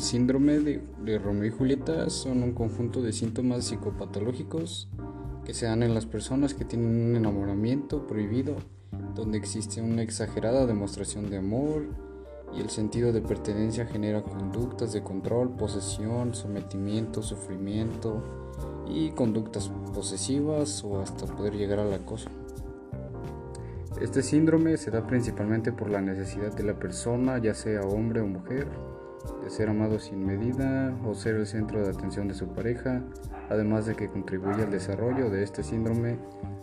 síndrome de, Romeo y Julieta son un conjunto de síntomas psicopatológicos que se dan en las personas que tienen un enamoramiento prohibido, donde existe una exagerada demostración de amor y el sentido de pertenencia genera conductas de control, posesión, sometimiento, sufrimiento y conductas posesivas o hasta poder llegar al acoso. Este síndrome se da principalmente por la necesidad de la persona, ya sea hombre o mujer, de ser amado sin medida o ser el centro de atención de su pareja, además de que contribuye al desarrollo de este síndrome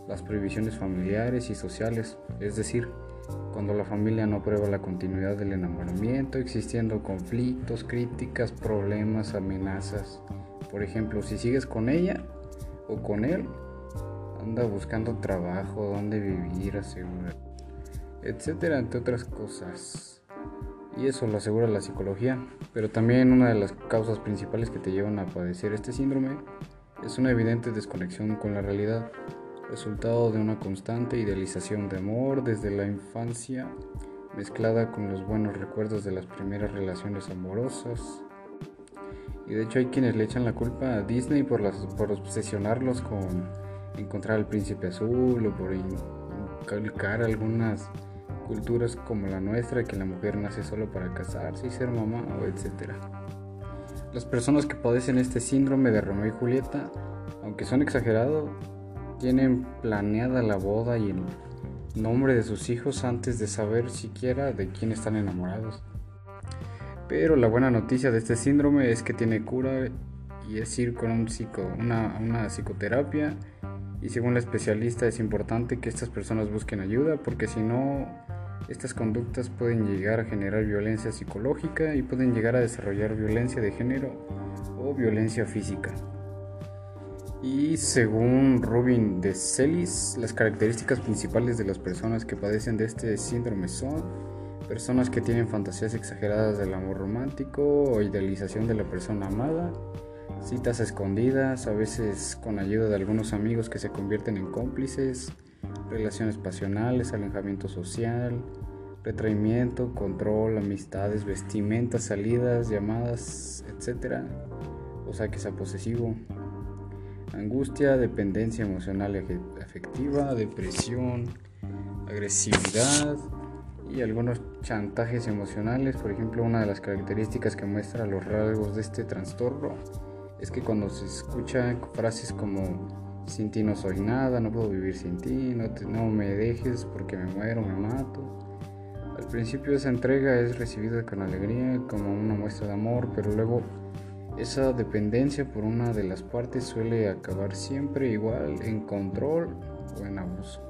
las previsiones familiares y sociales, es decir, cuando la familia no aprueba la continuidad del enamoramiento, existiendo conflictos, críticas, problemas, amenazas. Por ejemplo, si sigues con ella o con él, anda buscando trabajo, dónde vivir, asegurar, etcétera, entre otras cosas. Y eso lo asegura la psicología. Pero también una de las causas principales que te llevan a padecer este síndrome es una evidente desconexión con la realidad, resultado de una constante idealización de amor desde la infancia, mezclada con los buenos recuerdos de las primeras relaciones amorosas. Y de hecho hay quienes le echan la culpa a Disney por, obsesionarlos con encontrar al príncipe azul o por inculcar algunas culturas como la nuestra que la mujer nace solo para casarse y ser mamá o etc. Las personas que padecen este síndrome de Romeo y Julieta, aunque son exagerados, tienen planeada la boda y el nombre de sus hijos antes de saber siquiera de quién están enamorados. Pero la buena noticia de este síndrome es que tiene cura y es ir con un psico, una, una psicoterapia y según la especialista es importante que estas personas busquen ayuda porque si no estas conductas pueden llegar a generar violencia psicológica y pueden llegar a desarrollar violencia de género o violencia física. Y según Rubin de Celis, las características principales de las personas que padecen de este síndrome son personas que tienen fantasías exageradas del amor romántico o idealización de la persona amada, citas escondidas, a veces con ayuda de algunos amigos que se convierten en cómplices, relaciones pasionales, alejamiento social, retraimiento, control, amistades, vestimentas, salidas, llamadas, etc. O sea que sea posesivo. Angustia, dependencia emocional y afectiva, depresión, agresividad y algunos chantajes emocionales. Por ejemplo, una de las características que muestra los rasgos de este trastorno es que cuando se escucha frases como sin ti no soy nada, no puedo vivir sin ti, no, no me dejes porque me muero, me mato. Al principio esa entrega es recibida con alegría, como una muestra de amor, pero luego esa dependencia por una de las partes suele acabar siempre igual en control o en abuso.